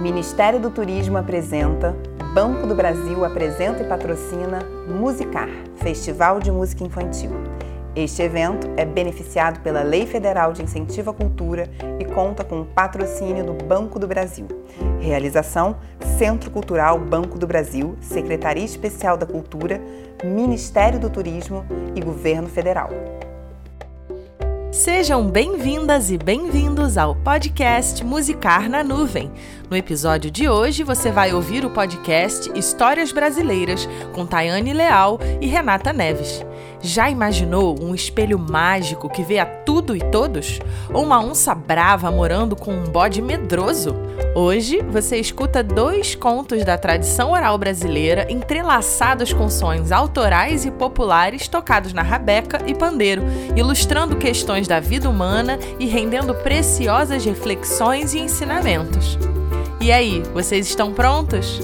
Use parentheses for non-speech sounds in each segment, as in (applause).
Ministério do Turismo apresenta, Banco do Brasil apresenta e patrocina Musicar, Festival de Música Infantil. Este evento é beneficiado pela Lei Federal de Incentivo à Cultura e conta com o patrocínio do Banco do Brasil. Realização: Centro Cultural Banco do Brasil, Secretaria Especial da Cultura, Ministério do Turismo e Governo Federal. Sejam bem-vindas e bem-vindos ao podcast Musicar na Nuvem. No episódio de hoje, você vai ouvir o podcast Histórias Brasileiras com Tayane Leal e Renata Neves. Já imaginou um espelho mágico que vê a tudo e todos? Ou uma onça brava morando com um bode medroso? Hoje você escuta dois contos da tradição oral brasileira entrelaçados com sonhos autorais e populares tocados na rabeca e pandeiro, ilustrando questões da vida humana e rendendo preciosas reflexões e ensinamentos. E aí, vocês estão prontos?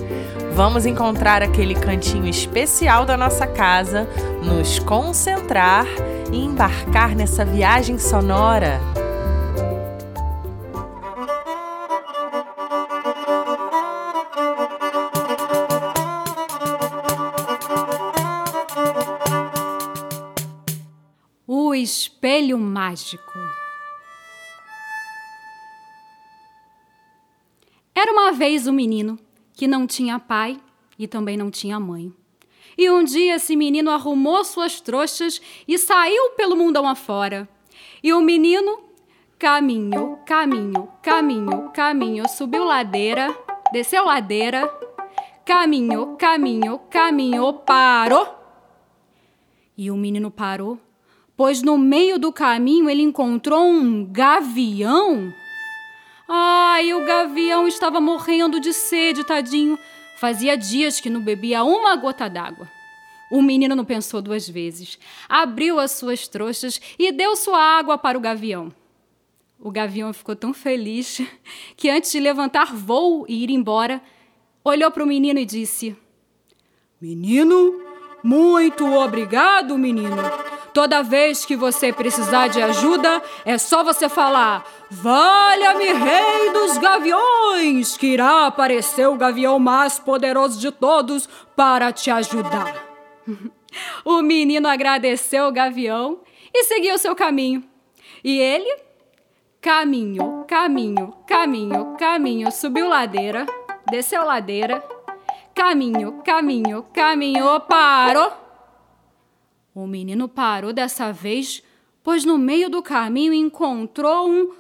Vamos encontrar aquele cantinho especial da nossa casa, nos concentrar e embarcar nessa viagem sonora. O espelho mágico. Era uma vez um menino que não tinha pai e também não tinha mãe. E um dia esse menino arrumou suas trouxas e saiu pelo mundão afora. E o menino caminhou, caminhou, caminhou, caminhou, subiu ladeira, desceu ladeira, caminhou, caminhou, caminhou, parou. E o menino parou, pois no meio do caminho ele encontrou um gavião. Ai, o gavião estava morrendo de sede, tadinho. Fazia dias que não bebia uma gota d'água. O menino não pensou duas vezes. Abriu as suas trouxas e deu sua água para o gavião. O gavião ficou tão feliz (laughs) que, antes de levantar voo e ir embora, olhou para o menino e disse: Menino, muito obrigado, menino. Toda vez que você precisar de ajuda, é só você falar: Valha-me, Rei dos Gaviões! Que irá aparecer o gavião mais poderoso de todos para te ajudar. (laughs) o menino agradeceu o gavião e seguiu seu caminho. E ele caminhou, caminho, caminho, caminho, subiu ladeira, desceu ladeira, caminho, caminho, caminhou, parou o menino parou dessa vez, pois no meio do caminho encontrou um.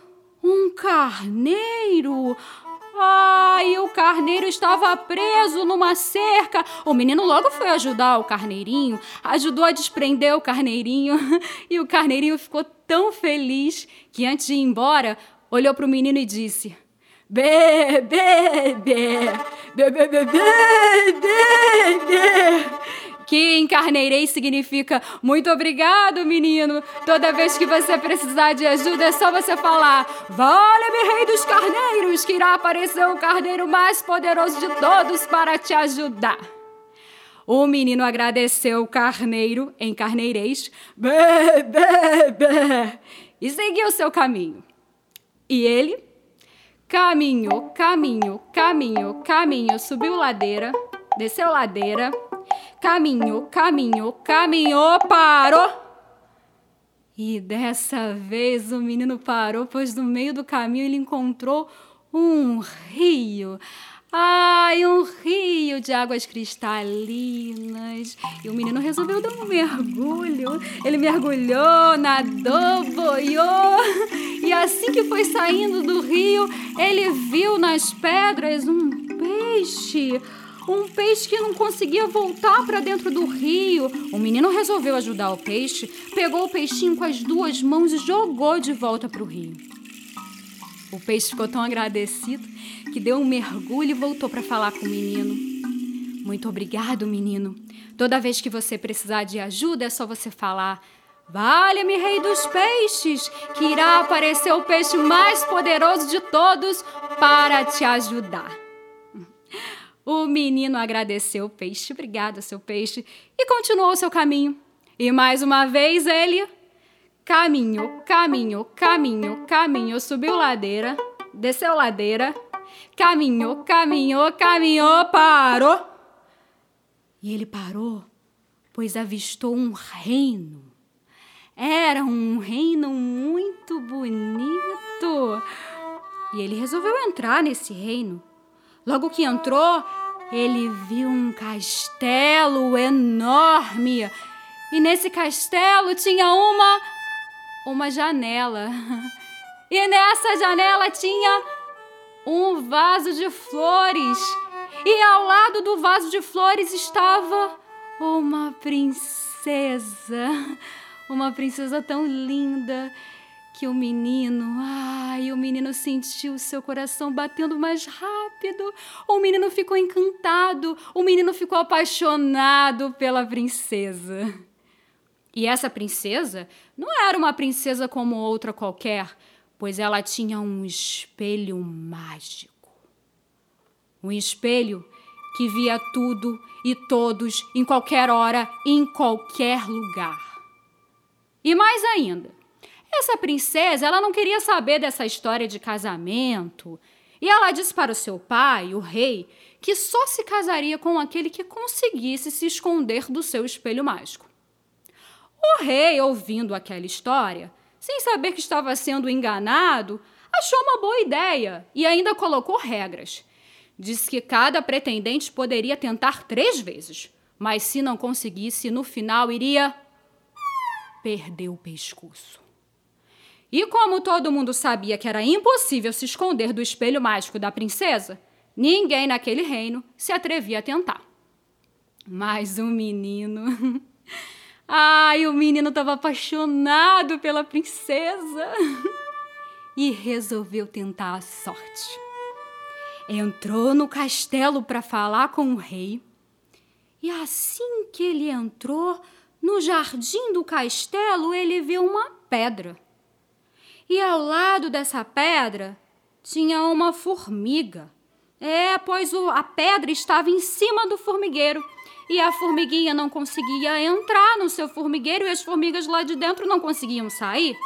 um carneiro! Ai, o carneiro estava preso numa cerca. O menino logo foi ajudar o carneirinho, ajudou a desprender o carneirinho e o carneirinho ficou tão feliz que antes de ir embora, olhou para o menino e disse: Bebê, bebê, bebê, bebê, bebê que em carneirês significa muito obrigado, menino. Toda vez que você precisar de ajuda, é só você falar: Vale-me, rei dos carneiros, que irá aparecer o carneiro mais poderoso de todos para te ajudar. O menino agradeceu o carneiro em carneirês, bé, bé, e seguiu seu caminho. E ele caminhou, caminho, caminho, caminho, subiu ladeira, desceu ladeira, Caminhou, caminhou, caminhou, parou. E dessa vez o menino parou, pois no meio do caminho ele encontrou um rio. Ai, um rio de águas cristalinas. E o menino resolveu dar um mergulho. Ele mergulhou, nadou, boiou. E assim que foi saindo do rio, ele viu nas pedras um peixe um peixe que não conseguia voltar para dentro do rio. O menino resolveu ajudar o peixe, pegou o peixinho com as duas mãos e jogou de volta para o rio. O peixe ficou tão agradecido que deu um mergulho e voltou para falar com o menino. Muito obrigado, menino. Toda vez que você precisar de ajuda, é só você falar: Valha-me, Rei dos Peixes, que irá aparecer o peixe mais poderoso de todos para te ajudar. O menino agradeceu o peixe, obrigada, seu peixe, e continuou seu caminho. E mais uma vez ele caminhou, caminhou, caminhou, caminhou, subiu ladeira, desceu ladeira, Caminhou, caminhou, caminhou, parou. E ele parou, pois avistou um reino. Era um reino muito bonito. E ele resolveu entrar nesse reino. Logo que entrou, ele viu um castelo enorme. E nesse castelo tinha uma uma janela. E nessa janela tinha um vaso de flores. E ao lado do vaso de flores estava uma princesa. Uma princesa tão linda que o menino, ai, o menino sentiu seu coração batendo mais rápido. O menino ficou encantado, o menino ficou apaixonado pela princesa. E essa princesa não era uma princesa como outra qualquer, pois ela tinha um espelho mágico. Um espelho que via tudo e todos em qualquer hora, em qualquer lugar. E mais ainda, essa princesa, ela não queria saber dessa história de casamento, e ela disse para o seu pai, o rei, que só se casaria com aquele que conseguisse se esconder do seu espelho mágico. O rei, ouvindo aquela história, sem saber que estava sendo enganado, achou uma boa ideia e ainda colocou regras. Disse que cada pretendente poderia tentar três vezes, mas se não conseguisse, no final iria perder o pescoço. E como todo mundo sabia que era impossível se esconder do espelho mágico da princesa, ninguém naquele reino se atrevia a tentar. Mas o menino. (laughs) Ai, o menino estava apaixonado pela princesa (laughs) e resolveu tentar a sorte. Entrou no castelo para falar com o rei. E assim que ele entrou, no jardim do castelo, ele viu uma pedra e ao lado dessa pedra tinha uma formiga. É, pois o, a pedra estava em cima do formigueiro e a formiguinha não conseguia entrar no seu formigueiro e as formigas lá de dentro não conseguiam sair.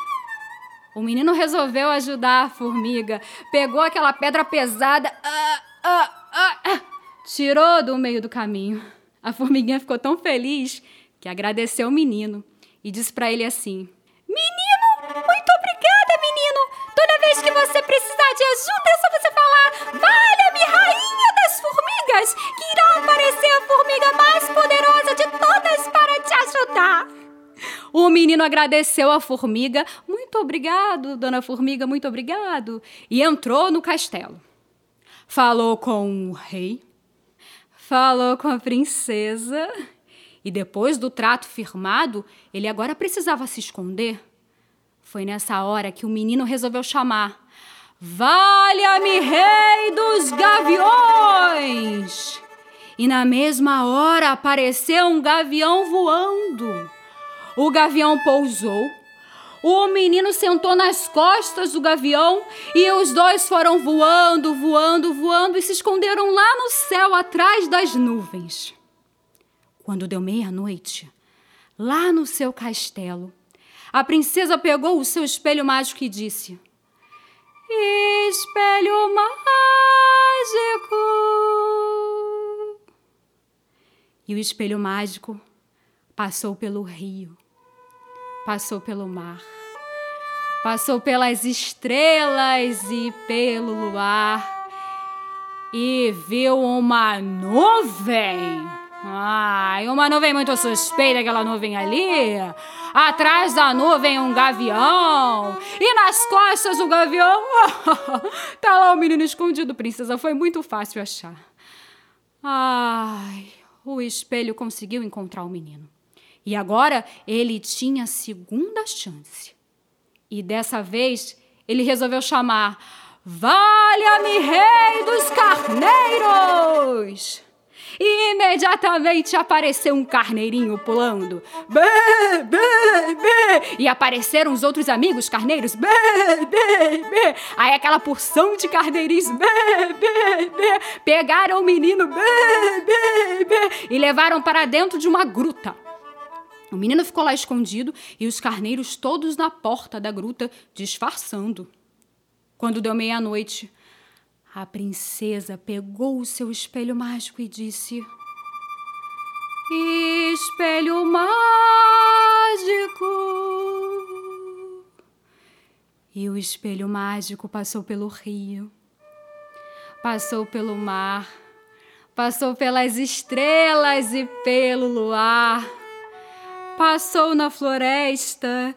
O menino resolveu ajudar a formiga, pegou aquela pedra pesada, ah, ah, ah, ah tirou do meio do caminho. A formiguinha ficou tão feliz que agradeceu o menino e disse para ele assim: vez que você precisar de ajuda, é só você falar: Valha-me, rainha das formigas, que irá aparecer a formiga mais poderosa de todas para te ajudar. O menino agradeceu à formiga. Muito obrigado, dona formiga, muito obrigado. E entrou no castelo. Falou com o rei, falou com a princesa. E depois do trato firmado, ele agora precisava se esconder foi nessa hora que o menino resolveu chamar: Valha-me, rei dos gaviões! E na mesma hora apareceu um gavião voando. O gavião pousou. O menino sentou nas costas do gavião e os dois foram voando, voando, voando e se esconderam lá no céu atrás das nuvens. Quando deu meia-noite, lá no seu castelo, a princesa pegou o seu espelho mágico e disse: Espelho mágico. E o espelho mágico passou pelo rio, passou pelo mar, passou pelas estrelas e pelo luar e viu uma nuvem Ai, uma nuvem muito suspeita, aquela nuvem ali. Atrás da nuvem, um gavião. E nas costas, o gavião. (laughs) tá lá o menino escondido, princesa. Foi muito fácil achar. Ai, o espelho conseguiu encontrar o menino. E agora ele tinha segunda chance. E dessa vez ele resolveu chamar: Valha-me, Rei dos Carneiros! E imediatamente apareceu um carneirinho pulando. Bê, bê, bê. E apareceram os outros amigos carneiros. Bê, bê, bê. Aí aquela porção de carneirinhos. Bê, bê, bê. Pegaram o menino. Bê, bê, bê. E levaram para dentro de uma gruta. O menino ficou lá escondido e os carneiros todos na porta da gruta, disfarçando. Quando deu meia-noite, A princesa pegou o seu espelho mágico e disse: Espelho mágico. E o espelho mágico passou pelo rio, passou pelo mar, passou pelas estrelas e pelo luar, passou na floresta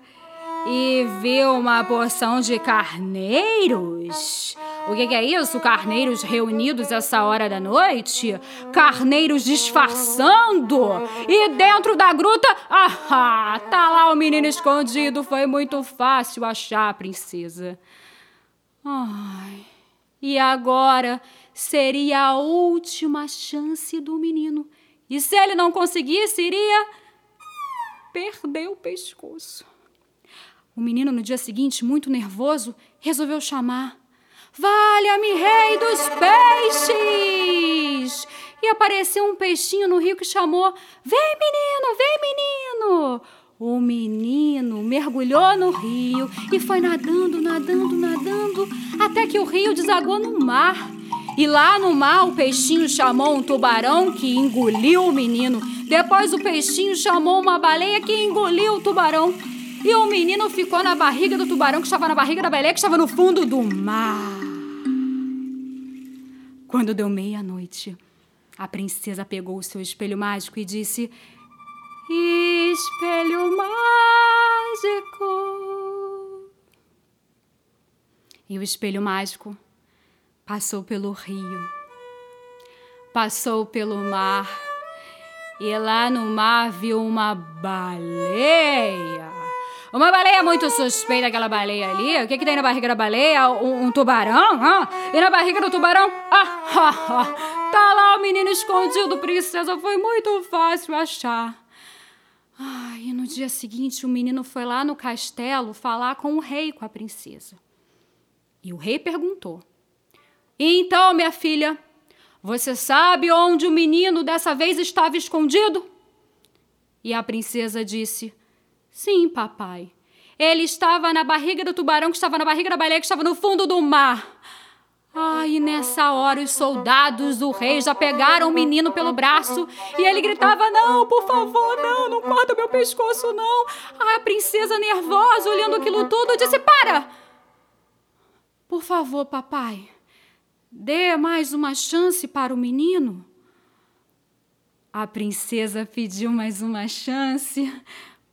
e viu uma porção de carneiros o que, é isso? Carneiros reunidos essa hora da noite? Carneiros disfarçando? E dentro da gruta, ah, tá lá o menino escondido. Foi muito fácil achar a princesa. Ai, e agora seria a última chance do menino. E se ele não conseguisse, iria perder o pescoço. O menino, no dia seguinte, muito nervoso, resolveu chamar Valha-me, rei dos peixes! E apareceu um peixinho no rio que chamou: Vem, menino, vem, menino! O menino mergulhou no rio e foi nadando, nadando, nadando, até que o rio desagou no mar. E lá no mar o peixinho chamou um tubarão que engoliu o menino. Depois o peixinho chamou uma baleia que engoliu o tubarão. E o menino ficou na barriga do tubarão que estava na barriga da baleia que estava no fundo do mar. Quando deu meia-noite, a princesa pegou o seu espelho mágico e disse: Espelho mágico. E o espelho mágico passou pelo rio, passou pelo mar, e lá no mar viu uma baleia. Uma baleia muito suspeita, aquela baleia ali. O que, que tem na barriga da baleia? Um, um tubarão? E na barriga do tubarão? Ah, (laughs) ah, ah, tá lá o menino escondido, princesa. Foi muito fácil achar. E no dia seguinte, o menino foi lá no castelo falar com o rei, com a princesa. E o rei perguntou: Então, minha filha, você sabe onde o menino dessa vez estava escondido? E a princesa disse: Sim, papai. Ele estava na barriga do tubarão, que estava na barriga da baleia, que estava no fundo do mar. Ai, e nessa hora os soldados do rei já pegaram o menino pelo braço e ele gritava: Não, por favor, não, não corta meu pescoço, não. a princesa, nervosa, olhando aquilo tudo, disse: Para! Por favor, papai, dê mais uma chance para o menino. A princesa pediu mais uma chance,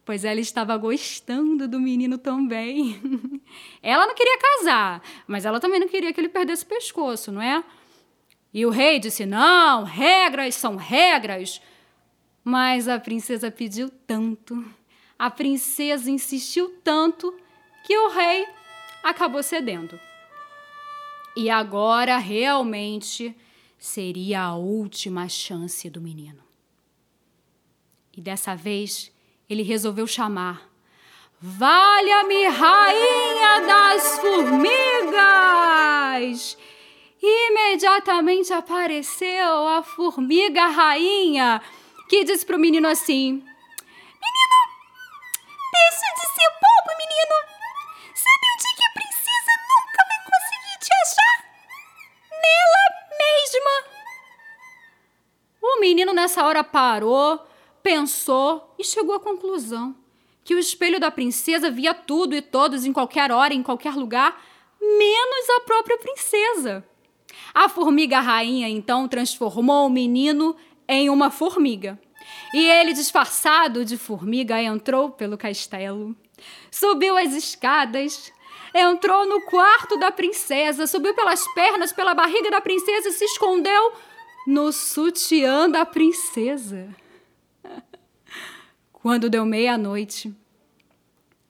pois ela estava gostando do menino também. (laughs) ela não queria casar, mas ela também não queria que ele perdesse o pescoço, não é? E o rei disse: Não, regras são regras. Mas a princesa pediu tanto, a princesa insistiu tanto, que o rei acabou cedendo. E agora realmente seria a última chance do menino. E dessa vez ele resolveu chamar. Valha-me, rainha das formigas! Imediatamente apareceu a formiga rainha, que disse para o menino assim: Menino, deixa de ser bobo, menino! Sabe onde que a princesa nunca vai conseguir te achar? Nela mesma! O menino nessa hora parou, pensou e chegou à conclusão que o espelho da princesa via tudo e todos em qualquer hora, em qualquer lugar, menos a própria princesa. A formiga rainha então transformou o menino em uma formiga. E ele, disfarçado de formiga, entrou pelo castelo, subiu as escadas, entrou no quarto da princesa, subiu pelas pernas, pela barriga da princesa e se escondeu no sutiã da princesa. Quando deu meia-noite,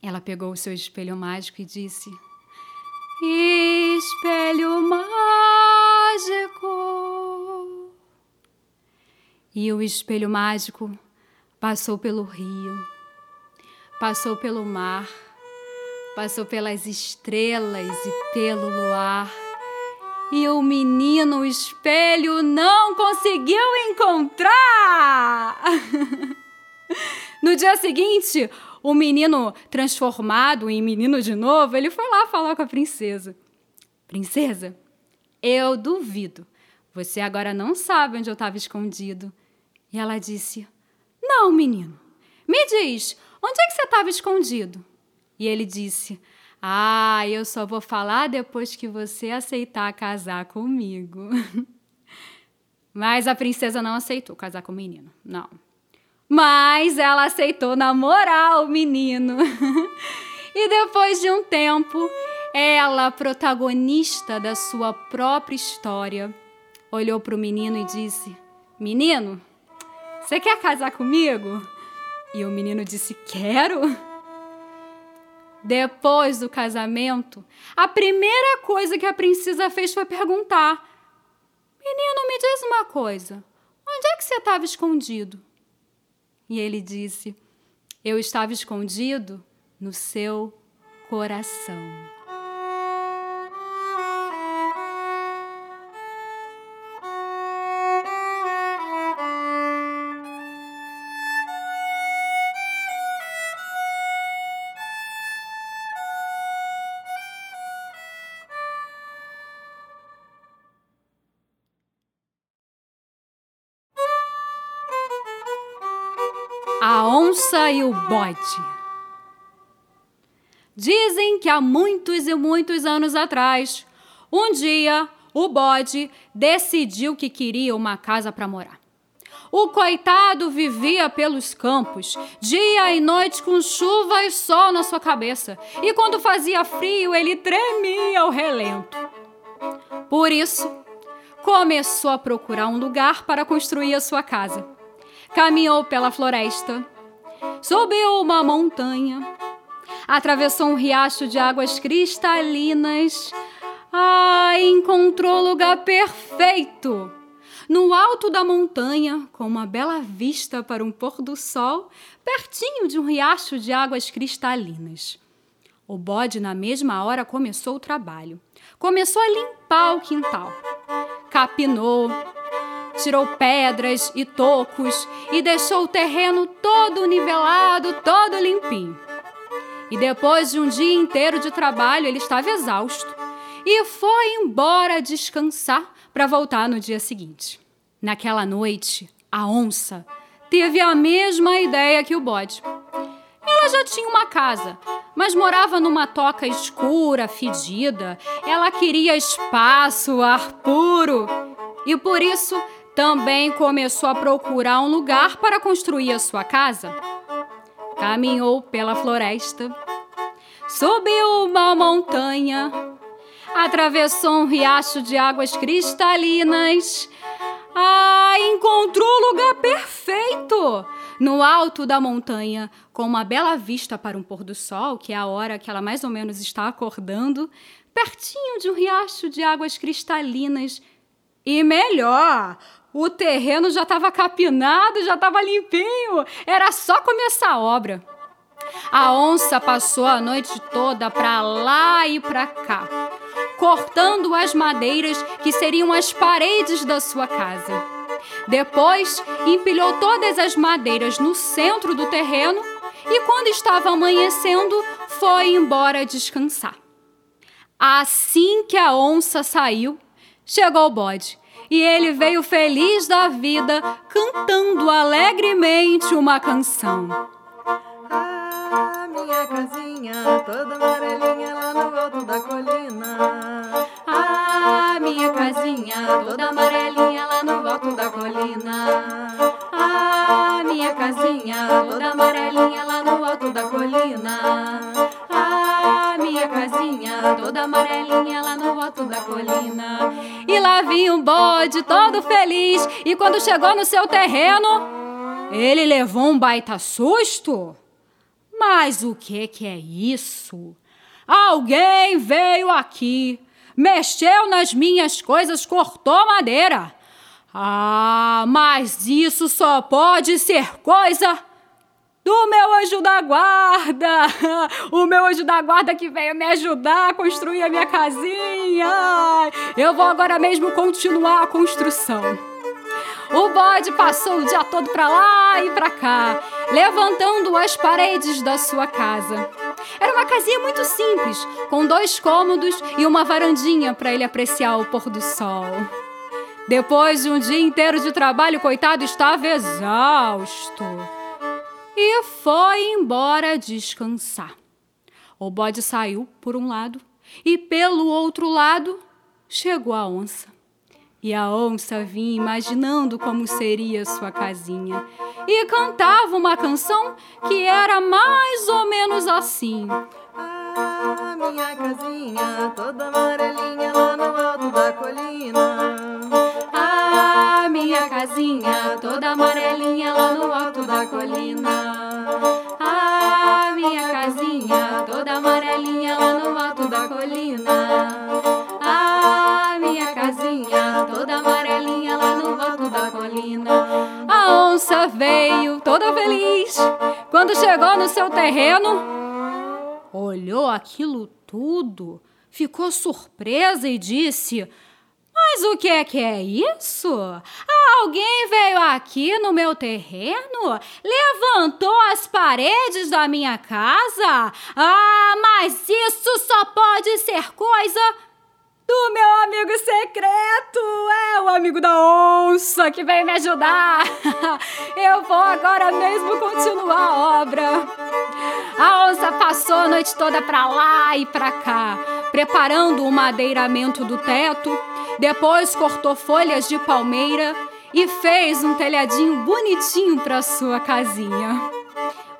ela pegou o seu espelho mágico e disse: Espelho mágico. E o espelho mágico passou pelo rio, passou pelo mar, passou pelas estrelas e pelo luar. E o menino, o espelho, não conseguiu encontrar! (laughs) No dia seguinte, o menino transformado em menino de novo, ele foi lá falar com a princesa. Princesa, Eu duvido. Você agora não sabe onde eu estava escondido. E ela disse: Não, menino. Me diz, onde é que você estava escondido? E ele disse: Ah, eu só vou falar depois que você aceitar casar comigo. (laughs) Mas a princesa não aceitou casar com o menino. Não. Mas ela aceitou namorar o menino. e depois de um tempo, ela, protagonista da sua própria história, olhou para o menino e disse: Menino, você quer casar comigo? E o menino disse: Quero. Depois do casamento, a primeira coisa que a princesa fez foi perguntar: Menino, me diz uma coisa. Onde é que você estava escondido? E ele disse: Eu estava escondido no seu coração. E o bode. Dizem que há muitos e muitos anos atrás, um dia, o bode decidiu que queria uma casa para morar. O coitado vivia pelos campos, dia e noite com chuva e sol na sua cabeça, e quando fazia frio ele tremia ao relento. Por isso, começou a procurar um lugar para construir a sua casa caminhou pela floresta, subiu uma montanha, atravessou um riacho de águas cristalinas. Ah, encontrou o lugar perfeito! No alto da montanha, com uma bela vista para um pôr do sol, pertinho de um riacho de águas cristalinas. O bode, na mesma hora, começou o trabalho. Começou a limpar o quintal. Capinou, tirou pedras e tocos e deixou o terreno todo nivelado, todo limpinho. E depois de um dia inteiro de trabalho, ele estava exausto e foi embora descansar para voltar no dia seguinte. Naquela noite, a onça teve a mesma ideia que o bode. Ela já tinha uma casa, mas morava numa toca escura, fedida. Ela queria espaço, ar puro. E por isso também começou a procurar um lugar para construir a sua casa. Caminhou pela floresta, subiu uma montanha, atravessou um riacho de águas cristalinas. Ah, encontrou o lugar perfeito! No alto da montanha, com uma bela vista para um pôr do sol, que é a hora que ela mais ou menos está acordando, pertinho de um riacho de águas cristalinas. E melhor, o terreno já estava capinado, já estava limpinho. Era só começar a obra. A onça passou a noite toda para lá e para cá, cortando as madeiras que seriam as paredes da sua casa. Depois, empilhou todas as madeiras no centro do terreno e, quando estava amanhecendo, foi embora descansar. Assim que a onça saiu, chegou o bode e ele veio feliz da vida, cantando alegremente uma canção. Ah, minha casinha toda amarelinha lá no alto da colina. Ah, minha casinha toda amarelinha lá no alto da colina. Ah, minha casinha toda amarelinha lá no alto da colina. Ah, minha casinha toda amarelinha lá no alto da colina. E lá vinha um bode todo feliz, e quando chegou no seu terreno, ele levou um baita susto. Mas o que que é isso? Alguém veio aqui, mexeu nas minhas coisas, cortou madeira. Ah, mas isso só pode ser coisa do meu anjo da guarda. O meu anjo da guarda que veio me ajudar a construir a minha casinha. Eu vou agora mesmo continuar a construção. O bode passou o dia todo para lá e para cá, levantando as paredes da sua casa. Era uma casinha muito simples, com dois cômodos e uma varandinha para ele apreciar o pôr do sol. Depois de um dia inteiro de trabalho, coitado estava exausto e foi embora descansar. O bode saiu por um lado e pelo outro lado chegou a onça. E a onça vinha imaginando como seria sua casinha e cantava uma canção que era mais ou menos assim. Ah, minha casinha toda amarelinha lá no alto da colina. Casinha toda amarelinha lá no alto da colina. Ah, minha casinha toda amarelinha lá no alto da colina. Ah, minha casinha toda amarelinha lá no alto da colina. A onça veio toda feliz quando chegou no seu terreno. Olhou aquilo tudo, ficou surpresa e disse: mas o que é que é isso? Alguém veio aqui no meu terreno? Levantou as paredes da minha casa? Ah, mas isso só pode ser coisa do meu amigo secreto. É o amigo da onça que veio me ajudar. (laughs) Eu vou agora mesmo continuar a obra. A onça passou a noite toda pra lá e pra cá, preparando o madeiramento do teto depois cortou folhas de palmeira e fez um telhadinho bonitinho para sua casinha.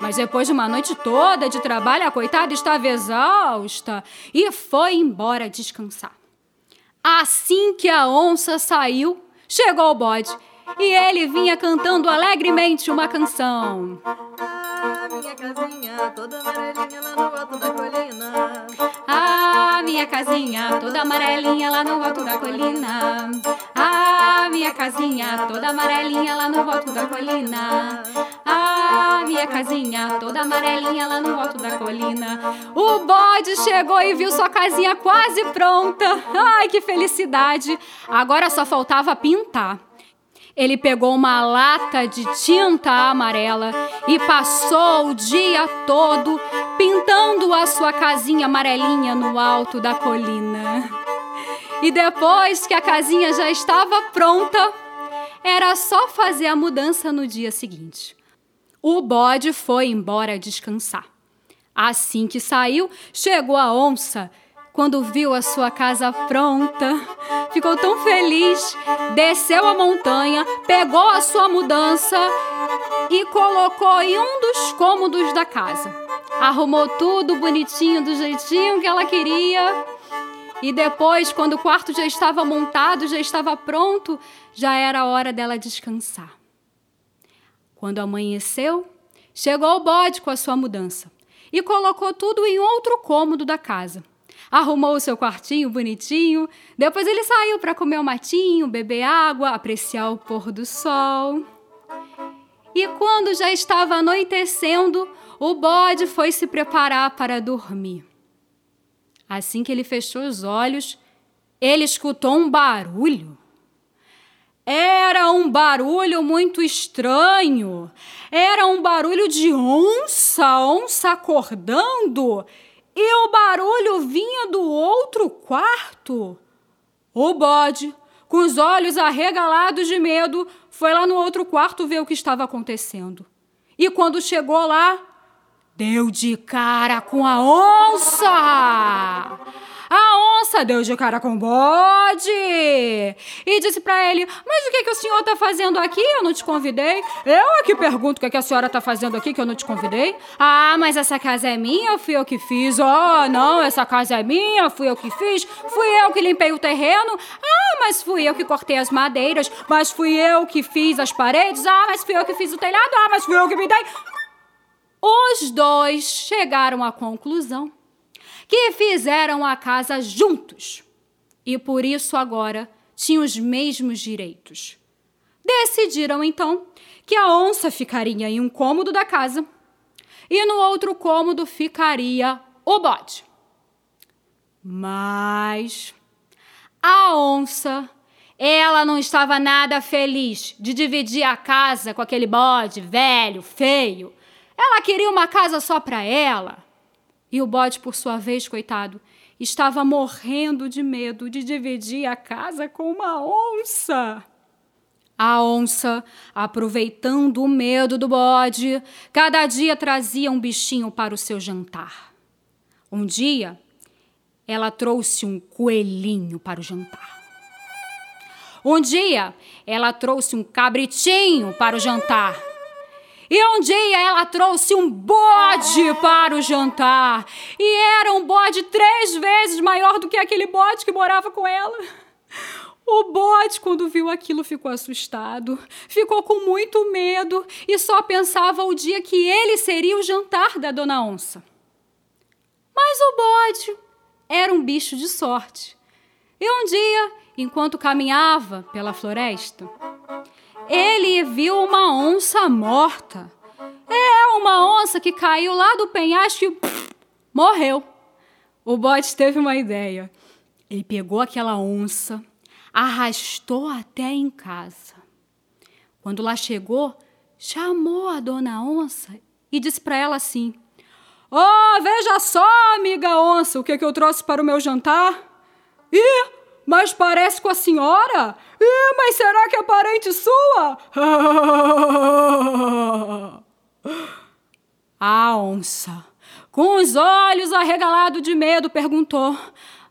Mas depois de uma noite toda de trabalho, a coitada estava exausta e foi embora descansar. Assim que a onça saiu, chegou o bode e ele vinha cantando alegremente uma canção. Ah, minha casinha toda amarelinha lá no alto da colina. Ah, minha casinha toda amarelinha lá no alto da colina. Ah, minha casinha toda amarelinha lá no alto da colina. Ah, minha casinha toda amarelinha lá no alto da colina. O bode chegou e viu sua casinha quase pronta. Ai, que felicidade! Agora só faltava pintar. Ele pegou uma lata de tinta amarela e passou o dia todo pintando a sua casinha amarelinha no alto da colina. E depois que a casinha já estava pronta, era só fazer a mudança no dia seguinte. O bode foi embora descansar. Assim que saiu, chegou a onça quando viu a sua casa pronta. Ficou tão feliz, desceu a montanha, pegou a sua mudança e colocou em um dos cômodos da casa. Arrumou tudo bonitinho, do jeitinho que ela queria. E depois, quando o quarto já estava montado, já estava pronto, já era hora dela descansar. Quando amanheceu, chegou o bode com a sua mudança e colocou tudo em outro cômodo da casa arrumou o seu quartinho bonitinho. Depois ele saiu para comer um matinho, beber água, apreciar o pôr do sol. E quando já estava anoitecendo, o bode foi se preparar para dormir. Assim que ele fechou os olhos, ele escutou um barulho. Era um barulho muito estranho. Era um barulho de onça, onça acordando e o barulho vinha do outro quarto. O bode, com os olhos arregalados de medo, foi lá no outro quarto ver o que estava acontecendo. E quando chegou lá, deu de cara com a onça. A onça deu de cara com o bode e disse para ele: Mas o que, que o senhor está fazendo aqui? Eu não te convidei. Eu é que pergunto o que, que a senhora está fazendo aqui que eu não te convidei. Ah, mas essa casa é minha, fui eu que fiz. Oh, não, essa casa é minha, fui eu que fiz. Fui eu que limpei o terreno. Ah, mas fui eu que cortei as madeiras. Mas fui eu que fiz as paredes. Ah, mas fui eu que fiz o telhado. Ah, mas fui eu que me dei. Os dois chegaram à conclusão que fizeram a casa juntos e por isso agora tinham os mesmos direitos. Decidiram então que a onça ficaria em um cômodo da casa e no outro cômodo ficaria o bode. Mas a onça, ela não estava nada feliz de dividir a casa com aquele bode velho, feio. Ela queria uma casa só para ela. E o bode, por sua vez, coitado, estava morrendo de medo de dividir a casa com uma onça. A onça, aproveitando o medo do bode, cada dia trazia um bichinho para o seu jantar. Um dia, ela trouxe um coelhinho para o jantar. Um dia, ela trouxe um cabritinho para o jantar. E um dia ela trouxe um bode para o jantar. E era um bode três vezes maior do que aquele bode que morava com ela. O bode, quando viu aquilo, ficou assustado, ficou com muito medo e só pensava o dia que ele seria o jantar da dona onça. Mas o bode era um bicho de sorte. E um dia, enquanto caminhava pela floresta, ele viu uma onça morta. É uma onça que caiu lá do penhasco e pff, morreu. O bode teve uma ideia. Ele pegou aquela onça, arrastou até em casa. Quando lá chegou, chamou a dona onça e disse para ela assim: Oh, veja só, amiga onça, o que, que eu trouxe para o meu jantar. Ih, mas parece com a senhora? Mas será que é parente sua? (laughs) a onça, com os olhos arregalados de medo, perguntou: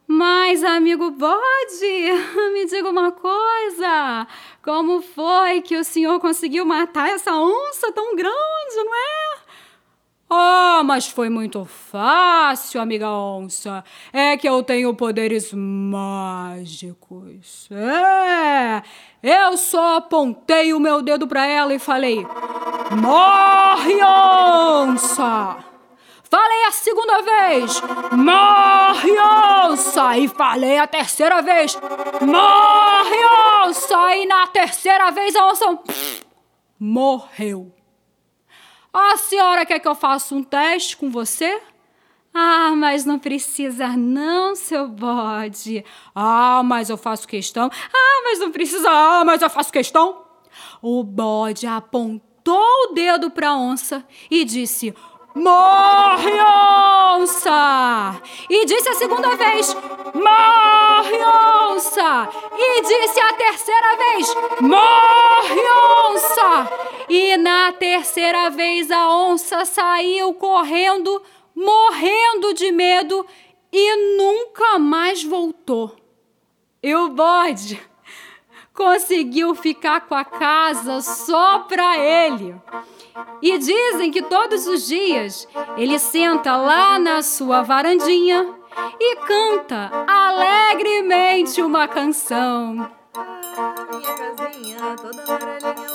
Mas, amigo bode, (laughs) me diga uma coisa: como foi que o senhor conseguiu matar essa onça tão grande, não é? Mas foi muito fácil, amiga onça. É que eu tenho poderes mágicos. É, eu só apontei o meu dedo para ela e falei: Morre, onça! Falei a segunda vez, morre onça! E falei a terceira vez, morre onça! E na terceira vez a onça morreu. A senhora quer que eu faça um teste com você? Ah, mas não precisa não, seu bode. Ah, mas eu faço questão. Ah, mas não precisa. Ah, mas eu faço questão. O bode apontou o dedo para a onça e disse: Morre, onça! E disse a segunda vez: Morre, onça! E disse a terceira vez: Morre! Terceira vez a onça saiu correndo, morrendo de medo e nunca mais voltou. E o bode conseguiu ficar com a casa só para ele. E dizem que todos os dias ele senta lá na sua varandinha e canta alegremente uma canção. minha casinha toda amarelinha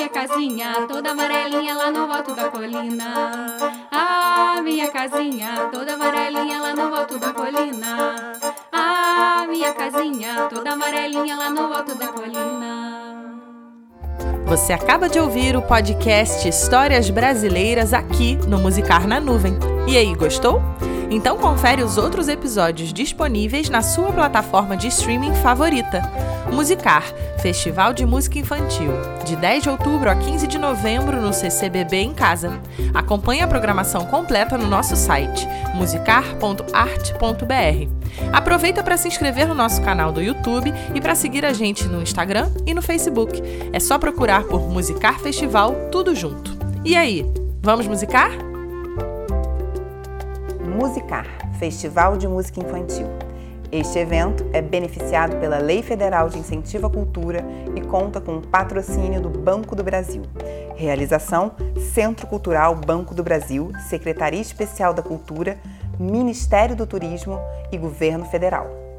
minha casinha toda amarelinha lá no alto da colina. Ah, minha casinha toda amarelinha lá no alto da colina. Ah, minha casinha toda amarelinha lá no alto da colina. Você acaba de ouvir o podcast Histórias Brasileiras aqui no Musicar na Nuvem. E aí, gostou? Então confere os outros episódios disponíveis na sua plataforma de streaming favorita. Musicar, Festival de Música Infantil, de 10 de outubro a 15 de novembro no CCBB em casa. Acompanhe a programação completa no nosso site musicar.art.br. Aproveita para se inscrever no nosso canal do YouTube e para seguir a gente no Instagram e no Facebook. É só procurar por Musicar Festival tudo junto. E aí, vamos musicar? Musicar, Festival de Música Infantil. Este evento é beneficiado pela Lei Federal de Incentivo à Cultura e conta com o patrocínio do Banco do Brasil. Realização: Centro Cultural Banco do Brasil, Secretaria Especial da Cultura, Ministério do Turismo e Governo Federal.